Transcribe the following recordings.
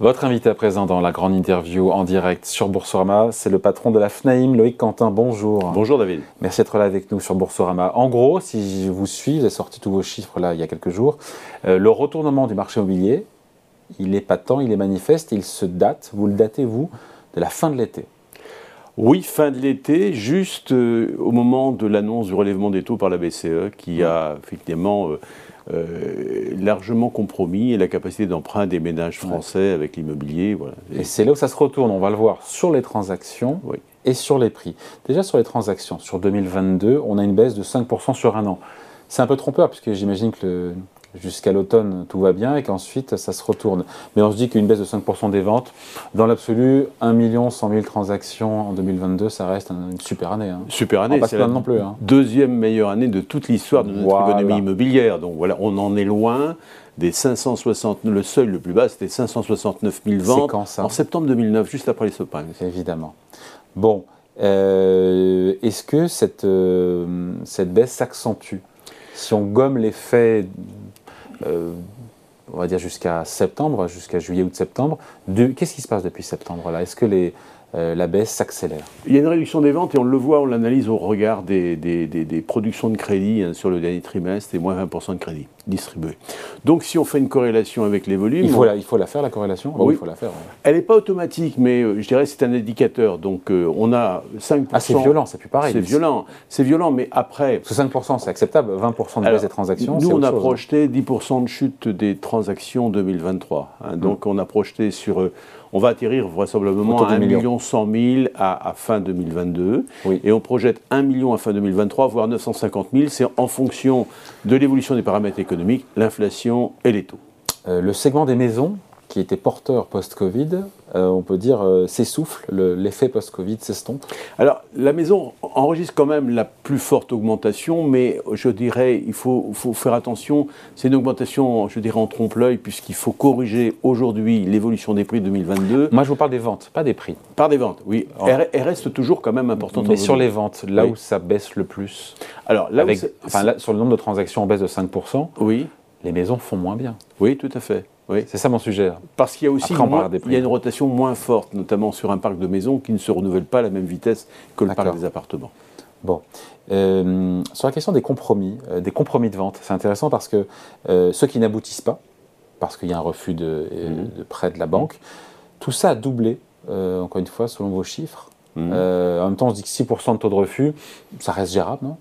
Votre invité à présent dans la grande interview en direct sur Boursorama, c'est le patron de la FNAIM, Loïc Quentin. Bonjour. Bonjour David. Merci d'être là avec nous sur Boursorama. En gros, si je vous suis, vous avez sorti tous vos chiffres là il y a quelques jours, euh, le retournement du marché immobilier, il est patent, il est manifeste, il se date, vous le datez vous, de la fin de l'été. Oui, fin de l'été, juste euh, au moment de l'annonce du relèvement des taux par la BCE, qui a effectivement euh, euh, largement compromis la capacité d'emprunt des ménages français avec l'immobilier. Voilà. Et, c'est là où ça se retourne, on va le voir, sur les transactions et sur les prix. Déjà sur les transactions, sur 2022, on a une baisse de 5% sur un an. C'est un peu trompeur, puisque j'imagine que le, jusqu'à l'automne, tout va bien et qu'ensuite, ça se retourne. Mais on se dit qu'une baisse de 5% des ventes, dans l'absolu, 1 million 100 000 transactions en 2022, ça reste une super année. Hein. Super année, c'est la non plus, hein. deuxième meilleure année de toute l'histoire de notre économie immobilière. Donc voilà, on en est loin des 560, le seuil le plus bas, c'était 569 000 ventes quand, ça en septembre 2009, juste après les subprimes. Évidemment. Bon, euh, est-ce que cette, euh, cette baisse s'accentue? Si on gomme l'effet euh, on va dire jusqu'à septembre, jusqu'à juillet ou septembre. Qu'est-ce qui se passe depuis septembre là? Est-ce que les, euh, la baisse s'accélère. Il y a une réduction des ventes et on le voit, on l'analyse au regard des, des, productions de crédit hein, sur le dernier trimestre et moins 20% de crédit distribué. Donc si on fait une corrélation avec les volumes... Il faut, la, il faut la faire, la corrélation? Oui, il faut la faire. Elle n'est pas automatique, mais euh, je dirais c'est un indicateur. Donc euh, on a 5%... Ah c'est violent, c'est plus pareil. C'est violent, c'est violent, mais après... Parce que 5% c'est acceptable, 20% de baisse des transactions, Nous on a projeté 10% de chute des transactions 2023. Hein. donc hum. on a projeté sur on va atterrir vraisemblablement à 1 million 100 000 à, fin 2022. Et on projette 1 million à fin 2023, voire 950 000. C'est en fonction de l'évolution des paramètres économiques, l'inflation et les taux. Euh, le segment des maisons, qui était porteur post-Covid, euh, on peut dire, euh, s'essouffle, l'effet post-Covid s'estompe Alors, la maison enregistre quand même la plus forte augmentation, mais je dirais, il faut, faire attention, c'est une augmentation, je dirais, en trompe-l'œil, puisqu'il faut corriger aujourd'hui l'évolution des prix 2022. Moi, je vous parle des ventes, pas des prix. Par des ventes, oui. Elle, reste toujours quand même importante. Mais sur les ventes, là où ça baisse le plus Alors, là, enfin, sur le nombre de transactions en baisse de 5%, oui. les maisons font moins bien. Oui, tout à fait. Oui. C'est ça mon sujet. Parce qu'il y a aussi il y a une rotation moins forte, notamment sur un parc de maisons qui ne se renouvelle pas à la même vitesse que le parc des appartements. Bon. Euh, sur la question des compromis, euh, des compromis de vente, c'est intéressant parce que euh, ceux qui n'aboutissent pas, parce qu'il y a un refus de, mhm. prêt de la banque, tout ça a doublé, encore une fois, selon vos chiffres. Mhm. en même temps, on se dit que 6% de taux de refus, ça reste gérable, non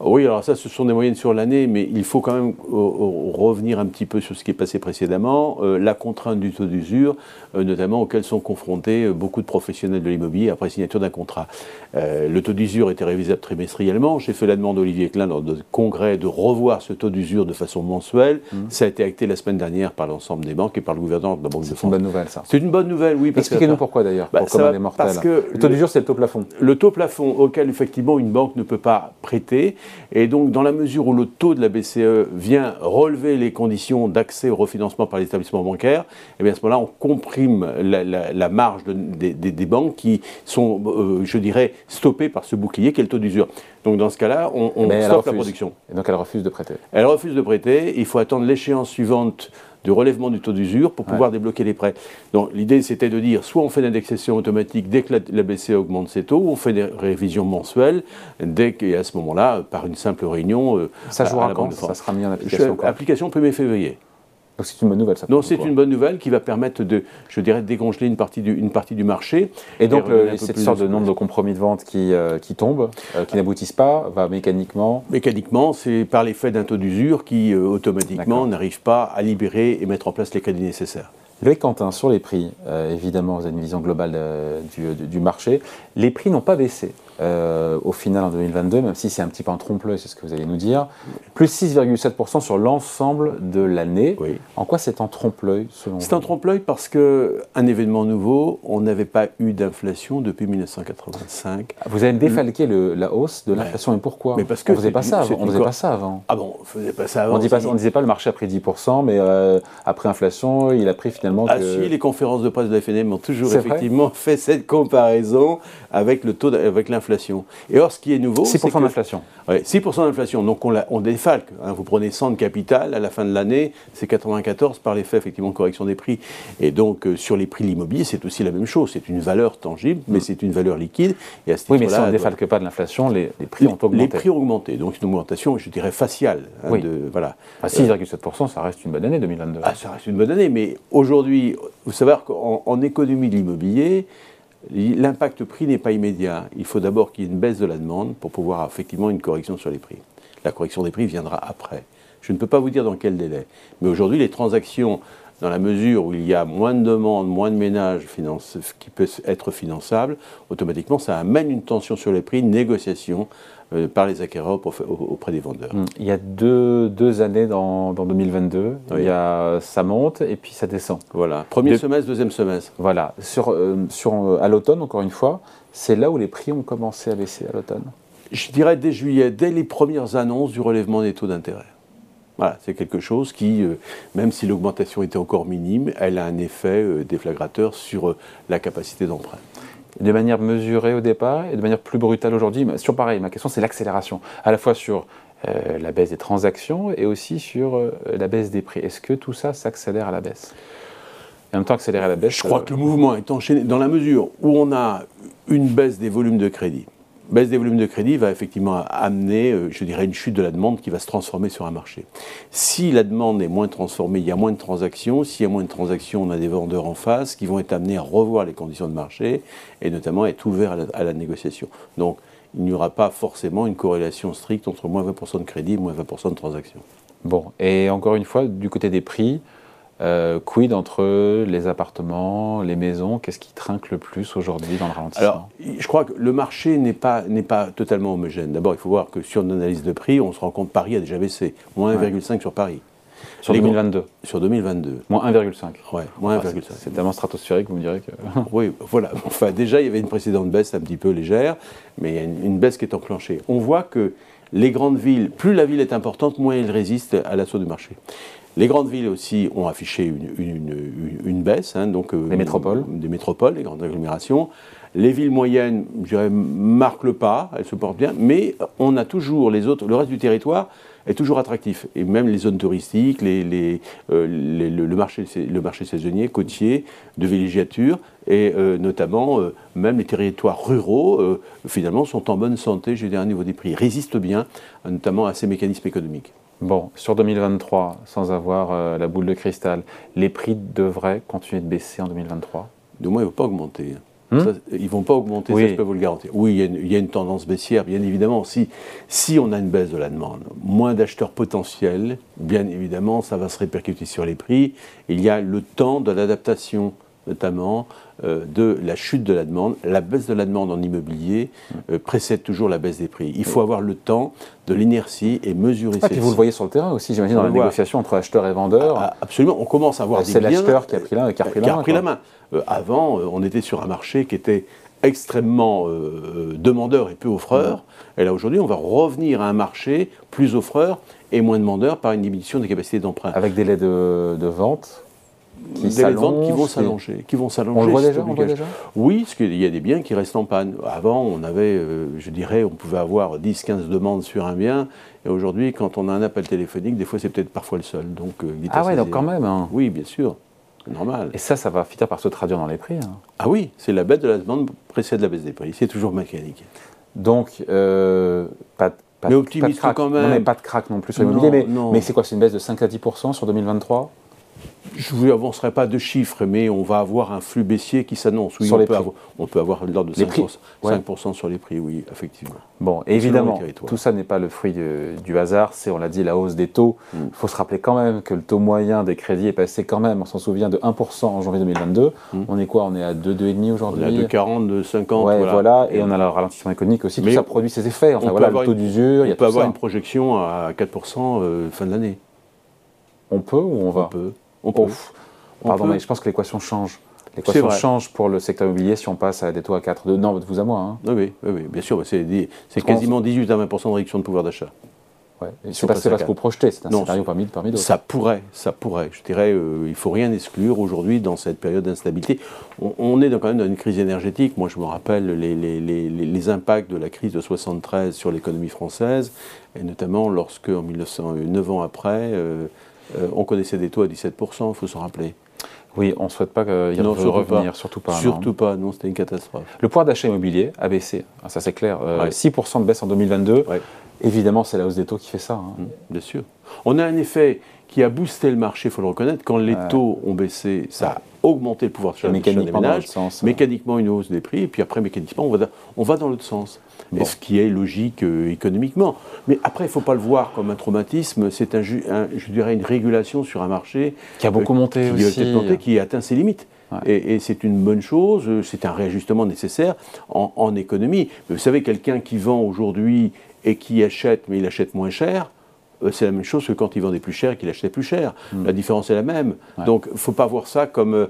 oui, alors ça, ce sont des moyennes sur l'année, mais il faut quand même euh, euh, revenir un petit peu sur ce qui est passé précédemment. Euh, la contrainte du taux d'usure, notamment auquel sont confrontés beaucoup de professionnels de l'immobilier après signature d'un contrat. le taux d'usure était révisable trimestriellement. J'ai fait la demande à Olivier Klein lors de congrès de revoir ce taux d'usure de façon mensuelle. Mmh. Ça a été acté la semaine dernière par l'ensemble des banques et par le gouvernement de la Banque de France. C'est une bonne nouvelle, ça. C'est une bonne nouvelle, oui. Expliquez-nous pourquoi d'ailleurs, bah, pour des mortels. Parce que le taux d'usure, c'est le taux plafond. Le taux plafond auquel effectivement une banque ne peut pas prêter. Et donc, dans la mesure où le taux de la BCE vient relever les conditions d'accès au refinancement par les établissements bancaires, et eh bien à ce moment-là, on comprime la, marge des, banques qui sont, euh, je dirais, stoppées par ce bouclier qui est le taux d'usure. Donc dans ce cas-là, on, on stoppe la production. Et donc elle refuse de prêter. Elle refuse de prêter. Il faut attendre l'échéance suivante de relèvement du taux d'usure pour pouvoir débloquer les prêts. Donc l'idée c'était de dire soit on fait l'indexation automatique dès que la, BCE augmente ses taux, ou on fait des révisions mensuelles dès qu'à ce moment-là, par une simple réunion, euh, ça jouera quand Ça sera mis en application Application 1er février. Donc c'est une bonne nouvelle, ça. Non, c'est une bonne nouvelle qui va permettre de, je dirais, décongeler une partie du, une partie du marché. Et donc cette sorte de nombre de compromis de vente qui, euh, qui tombe, euh, qui n'aboutissent pas, va mécaniquement. Mécaniquement, c'est par l'effet d'un taux d'usure qui euh, automatiquement n'arrive pas à libérer et mettre en place les crédits nécessaires. Loïc Quentin, sur les prix, évidemment, vous avez une vision globale du, du, marché. Les prix n'ont pas baissé. Euh, au final en 2022, même si c'est un petit peu en trompe-l'œil, c'est ce que vous allez nous dire, plus 6,7% sur l'ensemble de l'année. En quoi c'est en trompe-l'œil selon C'est en trompe-l'œil parce qu'un événement nouveau, on n'avait pas eu d'inflation depuis 1985. Vous avez défalqué le, la hausse de l'inflation, et pourquoi mais parce que On ne faisait pas ça avant. On faisait pas ça avant. Ah bon, on faisait pas ça avant. On ne disait pas le marché a pris 10%, mais euh, après inflation, il a pris finalement. Ah si, les conférences de presse de la FNM ont toujours effectivement fait cette comparaison avec le taux, avec l'inflation. Et or, ce qui est nouveau. 6% d'inflation. Oui, 6% d'inflation. Donc on, on défalque. Hein. Vous prenez 100 de capital, à la fin de l'année, c'est 94 par l'effet effectivement de correction des prix. Et donc euh, sur les prix de l'immobilier, c'est aussi la même chose. C'est une valeur tangible, mais mm. c'est une valeur liquide. Et à ce oui, mais si on ne défalque pas de l'inflation, les, prix ont augmenté. Les prix ont augmenté. Donc une augmentation, je dirais, faciale. Hein, oui. de, voilà. À 6,7%, ça reste une bonne année 2022. Ah, ça reste une bonne année, mais aujourd'hui, vous savez qu'en économie de l'immobilier, L'impact prix n'est pas immédiat. Il faut d'abord qu'il y ait une baisse de la demande pour pouvoir effectivement une correction sur les prix. La correction des prix viendra après. Je ne peux pas vous dire dans quel délai. Mais aujourd'hui, les transactions, dans la mesure où il y a moins de demandes, moins de ménages qui peuvent être finançables, automatiquement, ça amène une tension sur les prix, une négociation euh, par les acquéreurs auprès des vendeurs. Hum. Il y a deux, deux années dans, dans 2022, il y a, ça monte et puis ça descend. Voilà, premier semestre, deuxième semestre. Voilà, sur, euh, sur, euh, à l'automne, encore une fois, c'est là où les prix ont commencé à baisser à l'automne Je dirais dès juillet, dès les premières annonces du relèvement des taux d'intérêt. Voilà, c'est quelque chose qui, même si l'augmentation était encore minime, elle a un effet déflagrateur sur la capacité d'emprunt de manière mesurée au départ et de manière plus brutale aujourd'hui. Sur pareil, ma question c'est l'accélération, à la fois sur euh, la baisse des transactions et aussi sur euh, la baisse des prix. Est-ce que tout ça s'accélère à la baisse? En même temps accélérer à la baisse Je crois euh, que le mouvement est enchaîné dans la mesure où on a une baisse des volumes de crédit baisse des volumes de crédit va effectivement amener, euh, je dirais, une chute de la demande qui va se transformer sur un marché. Si la demande est moins transformée, il y a moins de transactions. S'il y a moins de transactions, on a des vendeurs en face qui vont être amenés à revoir les conditions de marché et notamment être ouverts à la, négociation. Donc, il n'y aura pas forcément une corrélation stricte entre moins 20% de crédit et moins 20% de transactions. Bon, et encore une fois, du côté des prix, euh, quid entre les appartements, les maisons? Qu'est-ce qui trinque le plus aujourd'hui dans le ralentissement? Alors, je crois que le marché n'est pas, pas totalement homogène. D'abord, il faut voir que sur une analyse de prix, on se rend compte que Paris a déjà baissé. Moins 1,5 sur Paris. Sur 2022 Sur 2022. Moins 1,5. Ouais, moins 1,5. C'est tellement stratosphérique, vous me direz que. oui, voilà. Enfin, déjà, il y avait une précédente baisse un petit peu légère, mais il y a une, baisse qui est enclenchée. On voit que les grandes villes, plus la ville est importante, moins elle résiste à l'assaut du marché. Les grandes villes aussi ont affiché une, baisse, hein, donc euh, les métropoles, des métropoles, les grandes agglomérations. Les villes moyennes, je dirais, marquent le pas, elles se portent bien, mais on a toujours les autres, le reste du territoire est toujours attractif. Et même les zones touristiques, les, euh, le, marché, le marché saisonnier, côtier, de villégiature, et euh, notamment même les territoires ruraux, finalement, sont en bonne santé, je dirais, au niveau des prix, résistent bien, notamment à ces mécanismes économiques. Bon, sur 2023, sans avoir euh, la boule de cristal, les prix devraient continuer de baisser en 2023 De moins, ils ne vont pas augmenter. Hmm? Ils ne vont pas augmenter, ça je peux vous le garantir. Oui, il y, a une, tendance baissière, bien évidemment. Si, si on a une baisse de la demande, moins d'acheteurs potentiels, bien évidemment, ça va se répercuter sur les prix. Il y a le temps de l'adaptation notamment euh, de la chute de la demande. La baisse de la demande en immobilier euh, précède toujours la baisse des prix. Il faut avoir le temps de l'inertie et mesurer ah, vous le voyez sur le terrain aussi, j'imagine, dans la négociation entre acheteurs et vendeurs. Ah, ah, absolument, on commence à voir des C'est l'acheteur qui a pris la, qui a pris la main. Euh, avant, on était sur un marché qui était extrêmement demandeur et peu offreur. Et là, aujourd'hui, on va revenir à un marché plus offreur et moins demandeur par une diminution des capacités d'emprunt. Avec des délais de, de vente des ventes qui vont s'allonger. Qui vont s'allonger. On le voit déjà, on voit déjà Oui, parce qu'il y a des biens qui restent en panne. Avant, on avait, euh, je dirais, on pouvait avoir 10-15 demandes sur un bien. Et aujourd'hui, quand on a un appel téléphonique, des fois, c'est peut-être parfois le seul. Donc, euh, ah ouais, donc quand même. Hein. Oui, bien sûr. Normal. Et ça, ça va finir par se traduire dans les prix. Hein. Ah oui, c'est la baisse de la demande précède la baisse des prix. C'est toujours mécanique. Donc, euh, pas, pas, mais optimiste quand même. Non, mais pas de crack non plus sur l'immobilier. Mais, mais c'est quoi C'est une baisse de 5 à 10% sur 2023 je ne vous avancerai pas de chiffres, mais on va avoir un flux baissier qui s'annonce. Oui, on, peut avoir, on, peut avoir, l'ordre de 5%, sur les prix, oui, effectivement. Bon, évidemment, tout ça n'est pas le fruit du, hasard, c'est, on l'a dit, la hausse des taux. Mm. Il faut se rappeler quand même que le taux moyen des crédits est passé quand même, on s'en souvient, de 1% en janvier 2022. Mm. On est quoi? On est à 2, 2,5 aujourd'hui? On est à 2,40, 2,50. Ouais, voilà. Et on a le ralentissement économique aussi, tout ça produit ses effets. Enfin, voilà, le taux d'usure, il y a On peut avoir une projection à 4% euh, fin de l'année. On peut ou on va? On peut. On peut. Pardon, mais je pense que l'équation change. L'équation change pour le secteur immobilier si on passe à des taux à 4. De, non, de vous à moi. Hein. Oui, oui, oui, bien sûr. C'est quasiment 18 à 20% de réduction de pouvoir d'achat. Ouais. C'est pas, pas ce que vous projetez, c'est un scénario parmi, parmi d'autres. Ça pourrait, ça pourrait. Je dirais, euh, il ne faut rien exclure aujourd'hui dans cette période d'instabilité. On, est quand même dans une crise énergétique. Moi, je me rappelle les, les, les, les impacts de la crise de 73 sur l'économie française, et notamment lorsque, en 1909 ans après, euh, euh, on connaissait des taux à 17%, il faut s'en rappeler. Oui, on ne souhaite pas qu'il revenir, surtout pas. Surtout pas, non, c'était une catastrophe. Le pouvoir d'achat immobilier a baissé, ah, ça c'est clair. 6% de baisse en 2022. Évidemment, c'est la hausse des taux qui fait ça. Hein. Mmh, bien sûr. On a un effet qui a boosté le marché, il faut le reconnaître. Quand les taux ont baissé, ça a augmenté le pouvoir d'achat des ménages. Sens, mécaniquement, une hausse des prix, et puis après, mécaniquement, on va, on va dans l'autre sens. ce qui est logique euh, économiquement. Mais après, il ne faut pas le voir comme un traumatisme, c'est un, je dirais une régulation sur un marché qui a beaucoup euh, monté qui, aussi. Monté, qui atteint ses limites. Et, c'est une bonne chose, c'est un réajustement nécessaire en, en économie. Mais vous savez, quelqu'un qui vend aujourd'hui et qui achète, mais il achète moins cher, c'est la même chose que quand il vendait plus cher et qu'il achetait plus cher. Hmm. La différence est la même. Donc, il ne faut pas voir ça comme. Euh,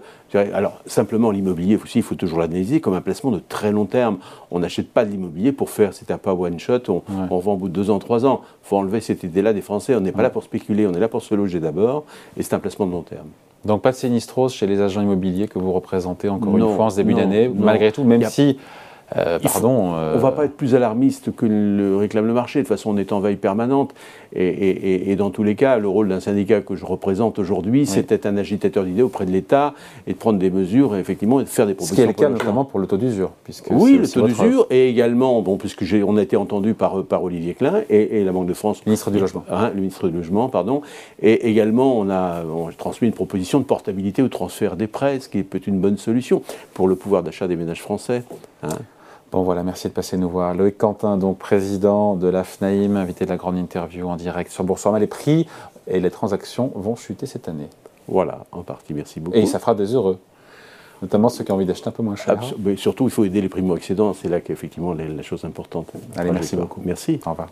alors, simplement, l'immobilier aussi, il faut toujours l'analyser comme un placement de très long terme. On n'achète pas de l'immobilier pour faire, c'est un pas one shot, on, vend au bout de deux ans, trois ans. Il faut enlever cette idée-là des Français. On n'est pas là pour spéculer, on est là pour se loger d'abord, et c'est un placement de long terme. Donc, pas de sinistrose chez les agents immobiliers que vous représentez encore une fois en ce début d'année, malgré tout, même si. Euh, pardon. on ne va pas être plus alarmiste que le réclame le marché. De toute façon, on est en veille permanente. Et, dans tous les cas, le rôle d'un syndicat que je représente aujourd'hui, c'est d'être un agitateur d'idées auprès de l'État et de prendre des mesures, effectivement, et de faire des propositions. Ce qui est le cas notamment pour le taux d'usure. Oui, le taux d'usure, et également, bon, puisque on a été entendu par, par Olivier Klein et, la Banque de France. Ministre du Logement. Hein, le ministre du Logement, pardon. Et également, on a, transmis une proposition de portabilité au transfert des prêts, ce qui peut être une bonne solution pour le pouvoir d'achat des ménages français. Hein. Bon voilà, merci de passer nous voir. Loïc Quentin, donc président de la FNAIM, invité de la grande interview en direct sur Boursorama. Les prix et les transactions vont chuter cette année. Voilà, en partie, merci beaucoup. Et ça fera des heureux, notamment ceux qui ont envie d'acheter un peu moins cher. mais surtout, il faut aider les primo-accédants, c'est là qu'effectivement la chose importante. Allez, merci beaucoup. Merci. Au revoir.